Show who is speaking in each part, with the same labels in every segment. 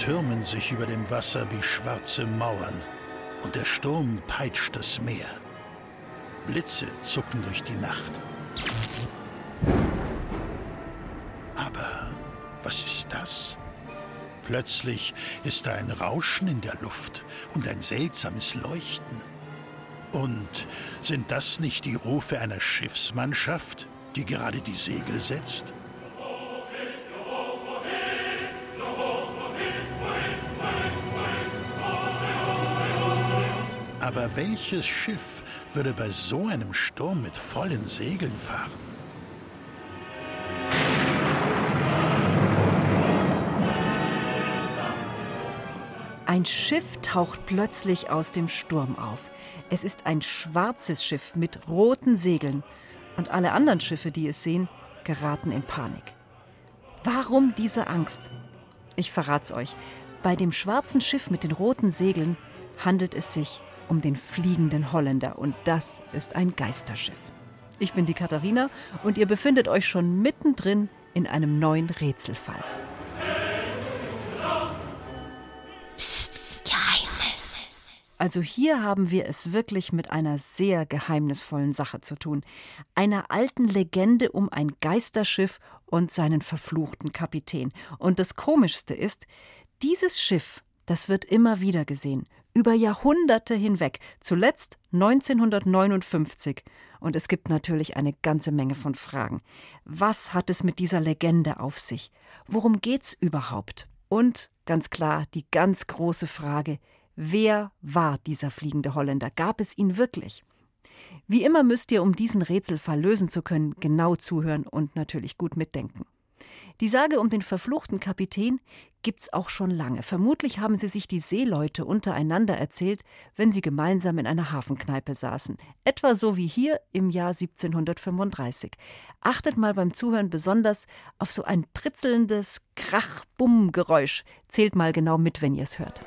Speaker 1: Türmen sich über dem Wasser wie schwarze Mauern, und der Sturm peitscht das Meer. Blitze zucken durch die Nacht. Aber was ist das? Plötzlich ist da ein Rauschen in der Luft und ein seltsames Leuchten. Und sind das nicht die Rufe einer Schiffsmannschaft, die gerade die Segel setzt? Aber welches Schiff würde bei so einem Sturm mit vollen Segeln fahren?
Speaker 2: Ein Schiff taucht plötzlich aus dem Sturm auf. Es ist ein schwarzes Schiff mit roten Segeln. Und alle anderen Schiffe, die es sehen, geraten in Panik. Warum diese Angst? Ich verrat's euch. Bei dem schwarzen Schiff mit den roten Segeln handelt es sich um den fliegenden Holländer und das ist ein Geisterschiff. Ich bin die Katharina und ihr befindet euch schon mittendrin in einem neuen Rätselfall.
Speaker 3: Psst, Geheimnis.
Speaker 2: Also hier haben wir es wirklich mit einer sehr geheimnisvollen Sache zu tun, einer alten Legende um ein Geisterschiff und seinen verfluchten Kapitän. Und das Komischste ist, dieses Schiff, das wird immer wieder gesehen, über Jahrhunderte hinweg, zuletzt 1959. Und es gibt natürlich eine ganze Menge von Fragen. Was hat es mit dieser Legende auf sich? Worum geht's überhaupt? Und ganz klar die ganz große Frage, wer war dieser fliegende Holländer? Gab es ihn wirklich? Wie immer müsst ihr, um diesen Rätselfall lösen zu können, genau zuhören und natürlich gut mitdenken. Die Sage um den verfluchten Kapitän gibt's auch schon lange. Vermutlich haben sie sich die Seeleute untereinander erzählt, wenn sie gemeinsam in einer Hafenkneipe saßen. Etwa so wie hier im Jahr 1735. Achtet mal beim Zuhören besonders auf so ein pritzelndes Krach-Bumm-Geräusch. Zählt mal genau mit, wenn ihr es hört.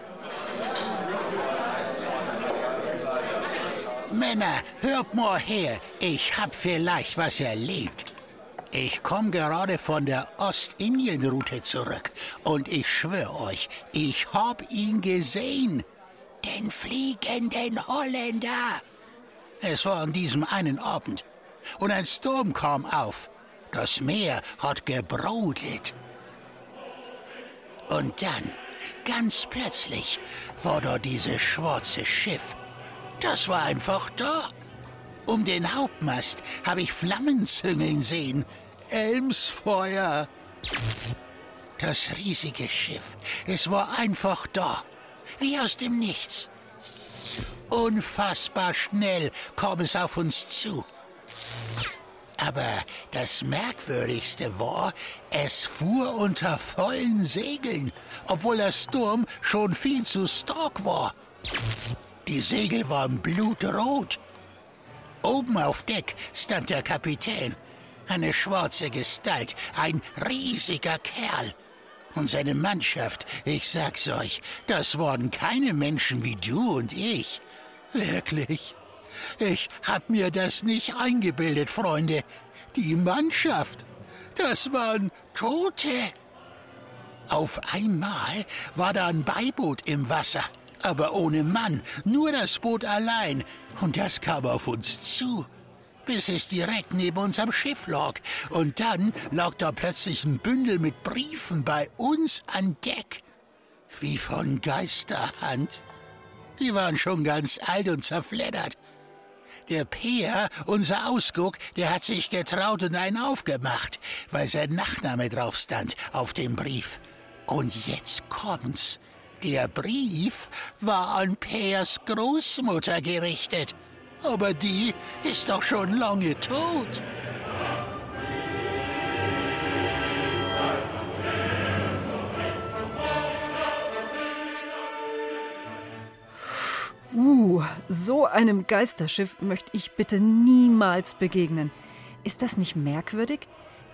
Speaker 1: Männer, hört mal her, ich hab vielleicht was erlebt. Ich komme gerade von der Ostindien-Route zurück und ich schwöre euch, ich hab ihn gesehen. Den fliegenden Holländer. Es war an diesem einen Abend und ein Sturm kam auf. Das Meer hat gebrodelt. Und dann, ganz plötzlich, war da dieses schwarze Schiff. Das war einfach da. Um den Hauptmast habe ich Flammen züngeln sehen. Elmsfeuer. Das riesige Schiff, es war einfach da. Wie aus dem Nichts. Unfassbar schnell kam es auf uns zu. Aber das Merkwürdigste war, es fuhr unter vollen Segeln, obwohl der Sturm schon viel zu stark war. Die Segel waren blutrot. Oben auf Deck stand der Kapitän, eine schwarze Gestalt, ein riesiger Kerl. Und seine Mannschaft, ich sag's euch, das waren keine Menschen wie du und ich. Wirklich. Ich hab mir das nicht eingebildet, Freunde. Die Mannschaft, das waren Tote. Auf einmal war da ein Beiboot im Wasser, aber ohne Mann, nur das Boot allein. Und das kam auf uns zu, bis es direkt neben unserem Schiff lag. Und dann lag da plötzlich ein Bündel mit Briefen bei uns an Deck. Wie von Geisterhand. Die waren schon ganz alt und zerfleddert. Der Peer, unser Ausguck, der hat sich getraut und einen aufgemacht, weil sein Nachname drauf stand auf dem Brief. Und jetzt kommt's. Der Brief war an Peers Großmutter gerichtet aber die ist doch schon lange tot.
Speaker 2: Uh, so einem Geisterschiff möchte ich bitte niemals begegnen. Ist das nicht merkwürdig?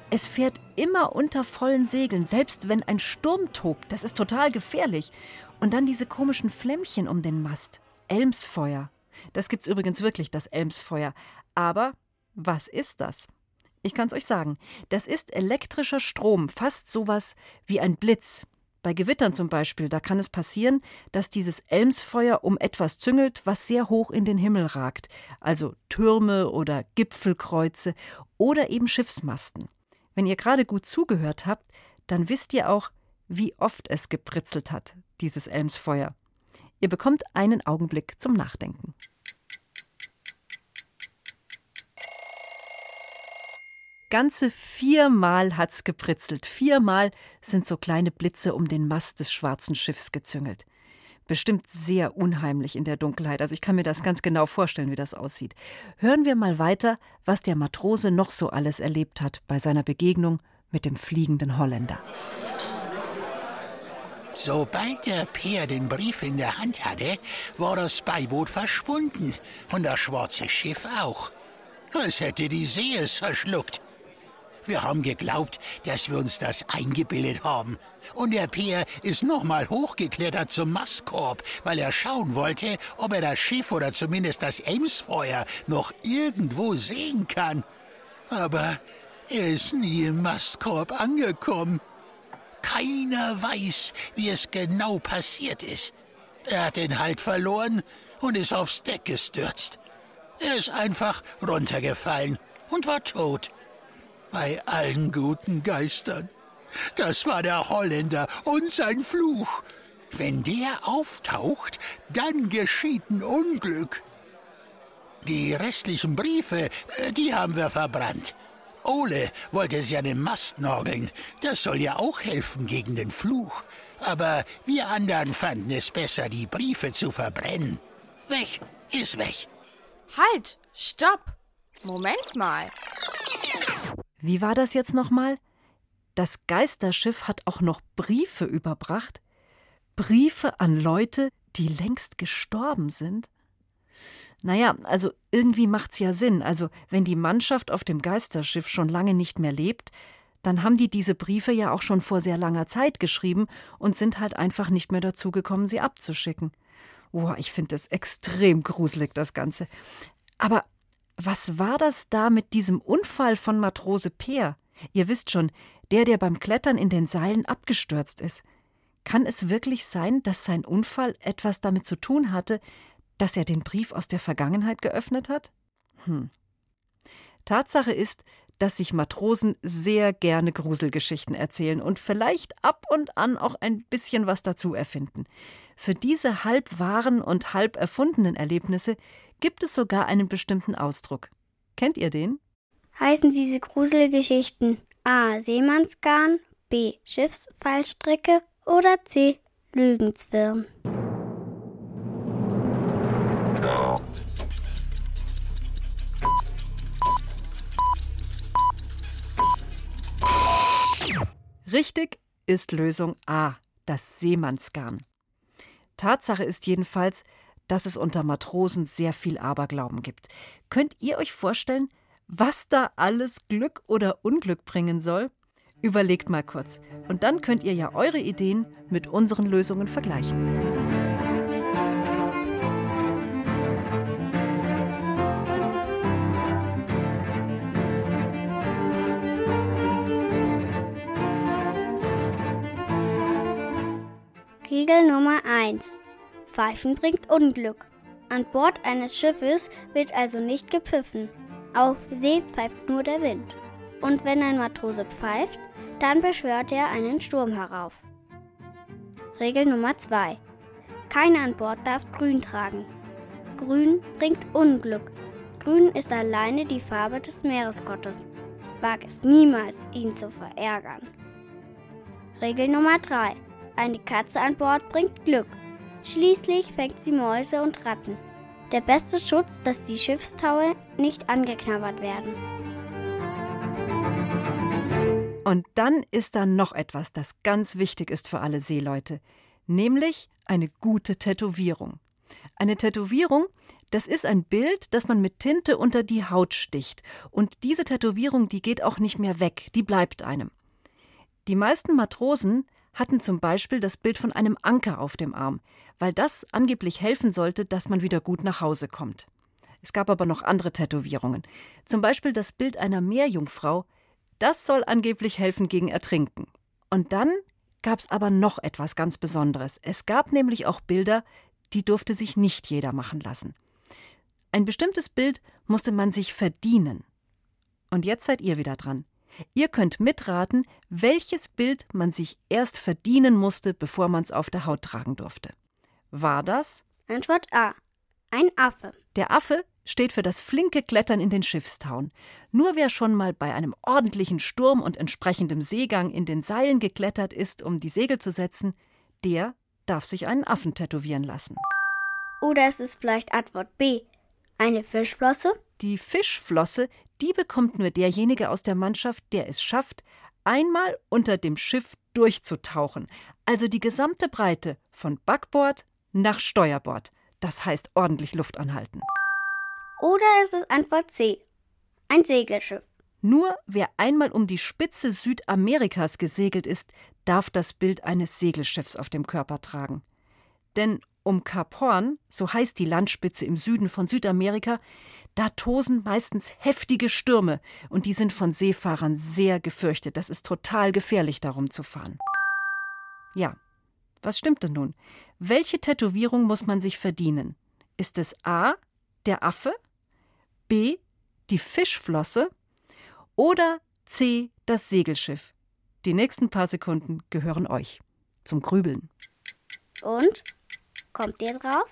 Speaker 2: Es fährt immer unter vollen Segeln, selbst wenn ein Sturm tobt. Das ist total gefährlich. Und dann diese komischen Flämmchen um den Mast. Elmsfeuer. Das gibt's übrigens wirklich, das Elmsfeuer. Aber was ist das? Ich kann's euch sagen. Das ist elektrischer Strom, fast sowas wie ein Blitz. Bei Gewittern zum Beispiel, da kann es passieren, dass dieses Elmsfeuer um etwas züngelt, was sehr hoch in den Himmel ragt, also Türme oder Gipfelkreuze oder eben Schiffsmasten. Wenn ihr gerade gut zugehört habt, dann wisst ihr auch, wie oft es gepritzelt hat, dieses Elmsfeuer. Ihr bekommt einen Augenblick zum Nachdenken. Ganze viermal hat's gepritzelt. Viermal sind so kleine Blitze um den Mast des schwarzen Schiffs gezüngelt. Bestimmt sehr unheimlich in der Dunkelheit. Also ich kann mir das ganz genau vorstellen, wie das aussieht. Hören wir mal weiter, was der Matrose noch so alles erlebt hat bei seiner Begegnung mit dem fliegenden Holländer.
Speaker 1: Sobald der Peer den Brief in der Hand hatte, war das Beiboot verschwunden und das schwarze Schiff auch. Als hätte die See es verschluckt. Wir haben geglaubt, dass wir uns das eingebildet haben. Und der Peer ist nochmal hochgeklettert zum Mastkorb, weil er schauen wollte, ob er das Schiff oder zumindest das Elmsfeuer noch irgendwo sehen kann. Aber er ist nie im Mastkorb angekommen. Keiner weiß, wie es genau passiert ist. Er hat den Halt verloren und ist aufs Deck gestürzt. Er ist einfach runtergefallen und war tot bei allen guten Geistern. Das war der Holländer und sein Fluch. Wenn der auftaucht, dann geschieht ein Unglück. Die restlichen Briefe, äh, die haben wir verbrannt. Ole wollte sie an den Mast nageln. Das soll ja auch helfen gegen den Fluch. Aber wir anderen fanden es besser, die Briefe zu verbrennen. Weg ist weg.
Speaker 4: Halt! Stopp! Moment mal.
Speaker 2: Wie war das jetzt nochmal? Das Geisterschiff hat auch noch Briefe überbracht? Briefe an Leute, die längst gestorben sind? Naja, also irgendwie macht's ja Sinn. Also, wenn die Mannschaft auf dem Geisterschiff schon lange nicht mehr lebt, dann haben die diese Briefe ja auch schon vor sehr langer Zeit geschrieben und sind halt einfach nicht mehr dazu gekommen, sie abzuschicken. Boah, ich finde das extrem gruselig, das Ganze. Aber was war das da mit diesem Unfall von Matrose Peer? Ihr wisst schon, der, der beim Klettern in den Seilen abgestürzt ist. Kann es wirklich sein, dass sein Unfall etwas damit zu tun hatte, dass er den Brief aus der Vergangenheit geöffnet hat? Hm. Tatsache ist, dass sich Matrosen sehr gerne Gruselgeschichten erzählen und vielleicht ab und an auch ein bisschen was dazu erfinden. Für diese halb wahren und halb erfundenen Erlebnisse gibt es sogar einen bestimmten Ausdruck. Kennt ihr den?
Speaker 5: Heißen diese Gruselgeschichten A. Seemannsgarn, B. Schiffsfallstricke oder C. Lügenzwirn?
Speaker 2: Richtig ist Lösung A, das Seemannsgarn. Tatsache ist jedenfalls, dass es unter Matrosen sehr viel Aberglauben gibt. Könnt ihr euch vorstellen, was da alles Glück oder Unglück bringen soll? Überlegt mal kurz. Und dann könnt ihr ja eure Ideen mit unseren Lösungen vergleichen.
Speaker 5: Regel Nummer 1. Pfeifen bringt Unglück. An Bord eines Schiffes wird also nicht gepfiffen. Auf See pfeift nur der Wind. Und wenn ein Matrose pfeift, dann beschwört er einen Sturm herauf. Regel Nummer 2. Keiner an Bord darf grün tragen. Grün bringt Unglück. Grün ist alleine die Farbe des Meeresgottes. Wag es niemals, ihn zu verärgern. Regel Nummer 3. Eine Katze an Bord bringt Glück. Schließlich fängt sie Mäuse und Ratten. Der beste Schutz, dass die Schiffstaue nicht angeknabbert werden.
Speaker 2: Und dann ist da noch etwas, das ganz wichtig ist für alle Seeleute, nämlich eine gute Tätowierung. Eine Tätowierung, Das ist ein Bild, das man mit Tinte unter die Haut sticht. Und diese Tätowierung, die geht auch nicht mehr weg, die bleibt einem. Die meisten Matrosen hatten zum Beispiel das Bild von einem Anker auf dem Arm, weil das angeblich helfen sollte, dass man wieder gut nach Hause kommt. Es gab aber noch andere Tätowierungen. Zum Beispiel das Bild einer Meerjungfrau. Das soll angeblich helfen gegen Ertrinken. Und dann gab es aber noch etwas ganz Besonderes. Es gab nämlich auch Bilder, die durfte sich nicht jeder machen lassen. Ein bestimmtes Bild musste man sich verdienen. Und jetzt seid ihr wieder dran. Ihr könnt mitraten, welches Bild man sich erst verdienen musste, bevor man es auf der Haut tragen durfte. War das?
Speaker 5: Antwort A. Ein Affe.
Speaker 2: Der Affe steht für das flinke Klettern in den Schiffstauen. Nur wer schon mal bei einem ordentlichen Sturm und entsprechendem Seegang in den Seilen geklettert ist, um die Segel zu setzen, der darf sich einen Affen tätowieren lassen.
Speaker 5: Oder es ist vielleicht Antwort B. Eine Fischflosse?
Speaker 2: Die Fischflosse, die bekommt nur derjenige aus der Mannschaft, der es schafft, einmal unter dem Schiff durchzutauchen, also die gesamte Breite von Backbord nach Steuerbord. Das heißt ordentlich Luft anhalten.
Speaker 5: Oder es ist Antwort C. Ein Segelschiff.
Speaker 2: Nur wer einmal um die Spitze Südamerikas gesegelt ist, darf das Bild eines Segelschiffs auf dem Körper tragen. Denn um Kap Horn, so heißt die Landspitze im Süden von Südamerika, da tosen meistens heftige Stürme und die sind von Seefahrern sehr gefürchtet. Das ist total gefährlich, darum zu fahren. Ja, was stimmt denn nun? Welche Tätowierung muss man sich verdienen? Ist es A, der Affe, B, die Fischflosse oder C, das Segelschiff? Die nächsten paar Sekunden gehören euch. Zum Grübeln.
Speaker 5: Und? Kommt ihr drauf?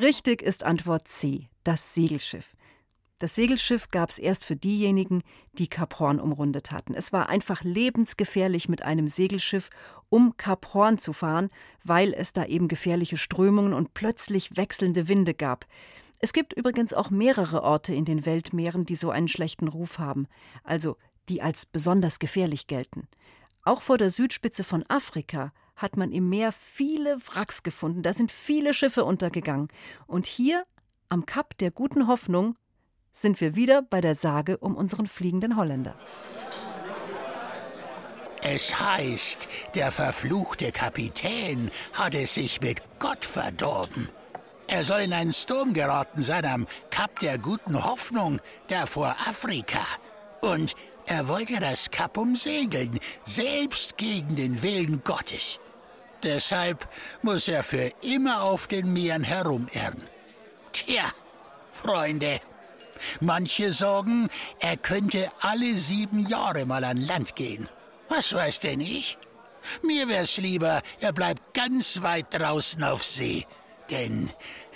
Speaker 2: Richtig ist Antwort C, das Segelschiff. Das Segelschiff gab es erst für diejenigen, die Kap Horn umrundet hatten. Es war einfach lebensgefährlich, mit einem Segelschiff um Kap Horn zu fahren, weil es da eben gefährliche Strömungen und plötzlich wechselnde Winde gab. Es gibt übrigens auch mehrere Orte in den Weltmeeren, die so einen schlechten Ruf haben, also die als besonders gefährlich gelten. Auch vor der Südspitze von Afrika hat man im Meer viele Wracks gefunden, da sind viele Schiffe untergegangen. Und hier am Kap der guten Hoffnung sind wir wieder bei der Sage um unseren fliegenden Holländer.
Speaker 1: Es heißt, der verfluchte Kapitän hatte sich mit Gott verdorben. Er soll in einen Sturm geraten sein am Kap der guten Hoffnung, da vor Afrika. Und er wollte das Kap umsegeln, selbst gegen den Willen Gottes. Deshalb muss er für immer auf den Meeren herumirren. Tja, Freunde, manche sagen, er könnte alle sieben Jahre mal an Land gehen. Was weiß denn ich? Mir wär's lieber, er bleibt ganz weit draußen auf See. Denn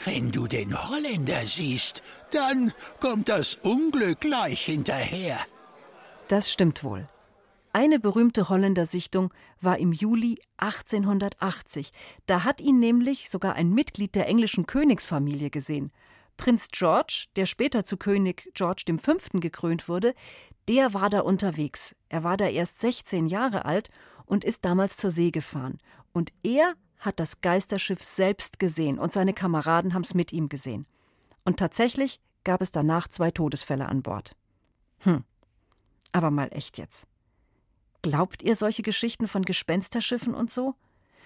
Speaker 1: wenn du den Holländer siehst, dann kommt das Unglück gleich hinterher.
Speaker 2: Das stimmt wohl. Eine berühmte Holländersichtung war im Juli 1880. Da hat ihn nämlich sogar ein Mitglied der englischen Königsfamilie gesehen. Prinz George, der später zu König George V. gekrönt wurde, der war da unterwegs. Er war da erst 16 Jahre alt und ist damals zur See gefahren. Und er hat das Geisterschiff selbst gesehen und seine Kameraden haben es mit ihm gesehen. Und tatsächlich gab es danach zwei Todesfälle an Bord. Hm. Aber mal echt jetzt. Glaubt ihr solche Geschichten von Gespensterschiffen und so?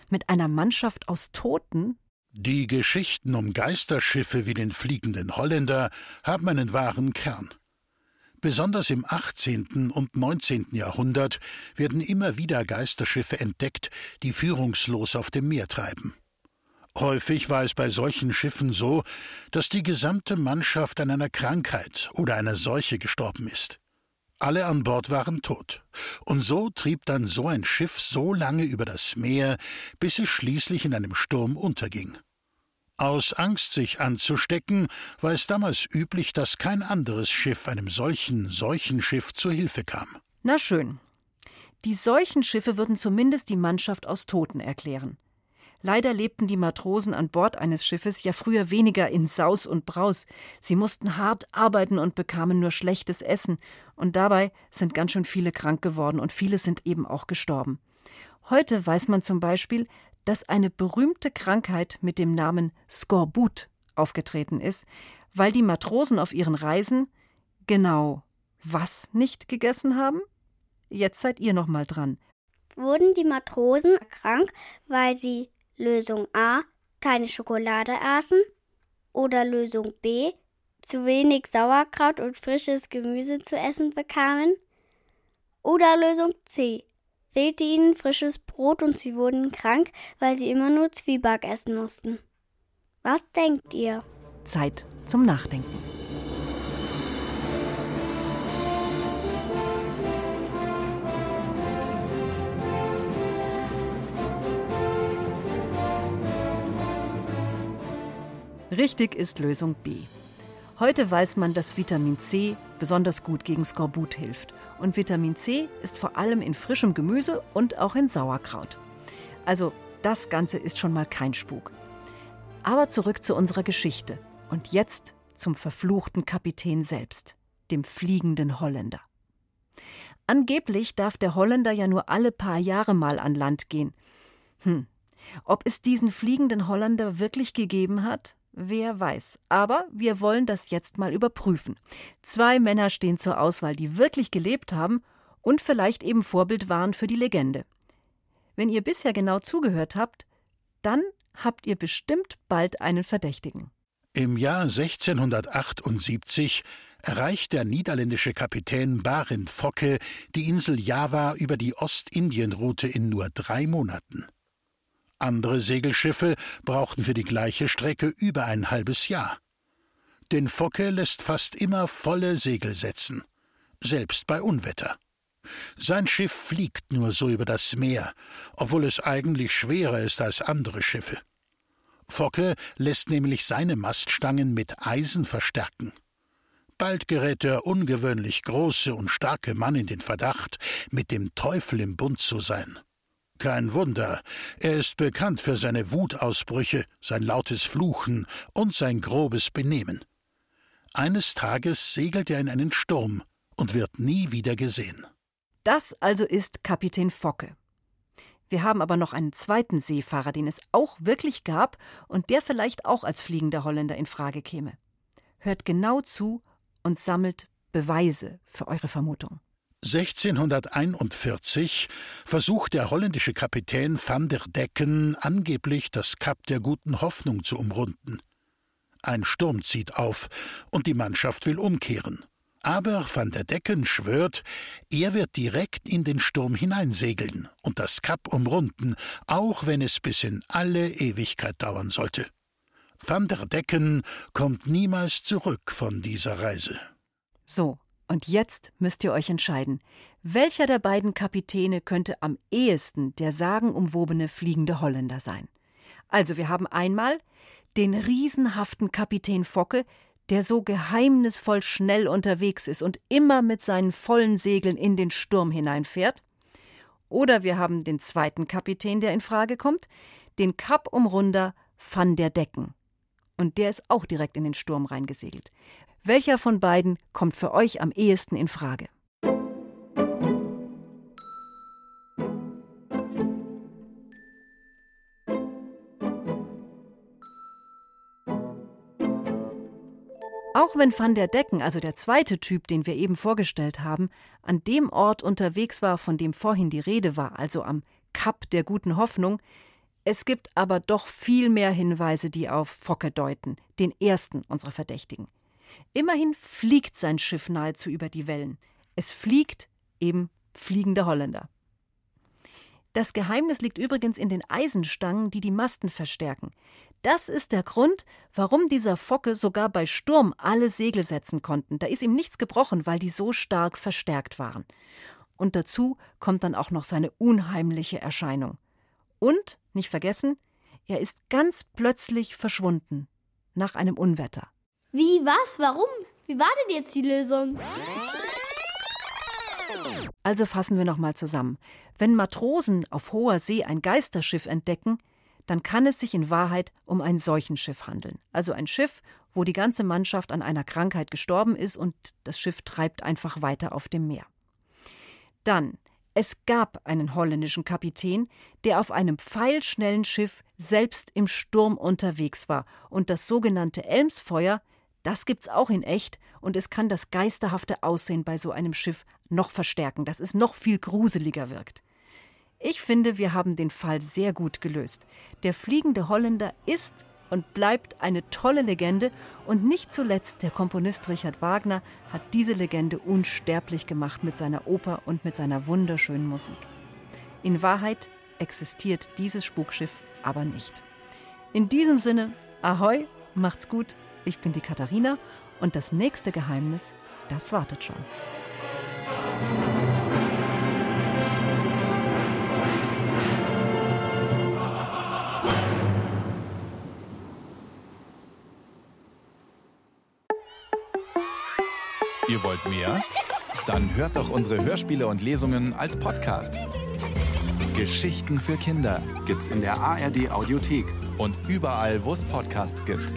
Speaker 2: Mit einer Mannschaft aus Toten?
Speaker 1: Die Geschichten um Geisterschiffe wie den fliegenden Holländer haben einen wahren Kern. Besonders im 18. und 19. Jahrhundert werden immer wieder Geisterschiffe entdeckt, die führungslos auf dem Meer treiben. Häufig war es bei solchen Schiffen so, dass die gesamte Mannschaft an einer Krankheit oder einer Seuche gestorben ist. Alle an Bord waren tot. Und so trieb dann so ein Schiff so lange über das Meer, bis es schließlich in einem Sturm unterging. Aus Angst, sich anzustecken, war es damals üblich, dass kein anderes Schiff einem solchen Seuchenschiff zu Hilfe kam.
Speaker 2: Na schön. Die Seuchenschiffe würden zumindest die Mannschaft aus Toten erklären. Leider lebten die Matrosen an Bord eines Schiffes ja früher weniger in Saus und Braus. Sie mussten hart arbeiten und bekamen nur schlechtes Essen. Und dabei sind ganz schön viele krank geworden und viele sind eben auch gestorben. Heute weiß man zum Beispiel, dass eine berühmte Krankheit mit dem Namen Skorbut aufgetreten ist, weil die Matrosen auf ihren Reisen genau was nicht gegessen haben? Jetzt seid ihr noch mal dran.
Speaker 5: Wurden die Matrosen krank, weil sie Lösung A keine Schokolade aßen oder Lösung B zu wenig Sauerkraut und frisches Gemüse zu essen bekamen? Oder Lösung C fehlte ihnen frisches Brot und sie wurden krank, weil sie immer nur Zwieback essen mussten. Was denkt ihr?
Speaker 2: Zeit zum Nachdenken. Richtig ist Lösung B. Heute weiß man, dass Vitamin C besonders gut gegen Skorbut hilft. Und Vitamin C ist vor allem in frischem Gemüse und auch in Sauerkraut. Also das Ganze ist schon mal kein Spuk. Aber zurück zu unserer Geschichte. Und jetzt zum verfluchten Kapitän selbst, dem fliegenden Holländer. Angeblich darf der Holländer ja nur alle paar Jahre mal an Land gehen. Hm. Ob es diesen fliegenden Holländer wirklich gegeben hat? Wer weiß. Aber wir wollen das jetzt mal überprüfen. Zwei Männer stehen zur Auswahl, die wirklich gelebt haben und vielleicht eben Vorbild waren für die Legende. Wenn ihr bisher genau zugehört habt, dann habt ihr bestimmt bald einen Verdächtigen.
Speaker 1: Im Jahr 1678 erreicht der niederländische Kapitän Barend Focke die Insel Java über die Ostindienroute in nur drei Monaten. Andere Segelschiffe brauchten für die gleiche Strecke über ein halbes Jahr. Den Focke lässt fast immer volle Segel setzen, selbst bei Unwetter. Sein Schiff fliegt nur so über das Meer, obwohl es eigentlich schwerer ist als andere Schiffe. Focke lässt nämlich seine Maststangen mit Eisen verstärken. Bald gerät der ungewöhnlich große und starke Mann in den Verdacht, mit dem Teufel im Bund zu sein. Kein Wunder, er ist bekannt für seine Wutausbrüche, sein lautes Fluchen und sein grobes Benehmen. Eines Tages segelt er in einen Sturm und wird nie wieder gesehen.
Speaker 2: Das also ist Kapitän Focke. Wir haben aber noch einen zweiten Seefahrer, den es auch wirklich gab und der vielleicht auch als fliegender Holländer in Frage käme. Hört genau zu und sammelt Beweise für eure Vermutung.
Speaker 1: 1641 versucht der holländische Kapitän van der Decken angeblich das Kap der guten Hoffnung zu umrunden. Ein Sturm zieht auf und die Mannschaft will umkehren. Aber van der Decken schwört, er wird direkt in den Sturm hineinsegeln und das Kap umrunden, auch wenn es bis in alle Ewigkeit dauern sollte. Van der Decken kommt niemals zurück von dieser Reise.
Speaker 2: So, und jetzt müsst ihr euch entscheiden, welcher der beiden Kapitäne könnte am ehesten der sagenumwobene fliegende Holländer sein. Also wir haben einmal den riesenhaften Kapitän Focke, der so geheimnisvoll schnell unterwegs ist und immer mit seinen vollen Segeln in den Sturm hineinfährt. Oder wir haben den zweiten Kapitän, der in Frage kommt, den Kap-Umrunder Van der Decken. Und der ist auch direkt in den Sturm reingesegelt. Welcher von beiden kommt für euch am ehesten in Frage? Auch wenn Van der Decken, also der zweite Typ, den wir eben vorgestellt haben, an dem Ort unterwegs war, von dem vorhin die Rede war, also am Kap der guten Hoffnung, es gibt aber doch viel mehr Hinweise, die auf Focke deuten, den ersten unserer Verdächtigen. Immerhin fliegt sein Schiff nahezu über die Wellen. Es fliegt eben fliegende Holländer. Das Geheimnis liegt übrigens in den Eisenstangen, die die Masten verstärken. Das ist der Grund, warum dieser Focke sogar bei Sturm alle Segel setzen konnten. Da ist ihm nichts gebrochen, weil die so stark verstärkt waren. Und dazu kommt dann auch noch seine unheimliche Erscheinung. Und, nicht vergessen, er ist ganz plötzlich verschwunden nach einem Unwetter.
Speaker 3: Wie, was, warum? Wie war denn jetzt die Lösung?
Speaker 2: Also fassen wir nochmal zusammen. Wenn Matrosen auf hoher See ein Geisterschiff entdecken, dann kann es sich in Wahrheit um ein Seuchenschiff handeln. Also ein Schiff, wo die ganze Mannschaft an einer Krankheit gestorben ist und das Schiff treibt einfach weiter auf dem Meer. Dann, Es gab einen holländischen Kapitän, der auf einem pfeilschnellen Schiff selbst im Sturm unterwegs war und das sogenannte Elmsfeuer, das gibt's auch in echt und es kann das geisterhafte Aussehen bei so einem Schiff noch verstärken, dass es noch viel gruseliger wirkt. Ich finde, wir haben den Fall sehr gut gelöst. Der fliegende Holländer ist und bleibt eine tolle Legende und nicht zuletzt der Komponist Richard Wagner hat diese Legende unsterblich gemacht mit seiner Oper und mit seiner wunderschönen Musik. In Wahrheit existiert dieses Spukschiff aber nicht. In diesem Sinne, ahoi, macht's gut, ich bin die Katharina und das nächste Geheimnis, das wartet schon.
Speaker 6: Ihr wollt mehr? Dann hört doch unsere Hörspiele und Lesungen als Podcast. Geschichten für Kinder
Speaker 7: gibt's in der ARD Audiothek
Speaker 6: und überall, wo es Podcasts gibt.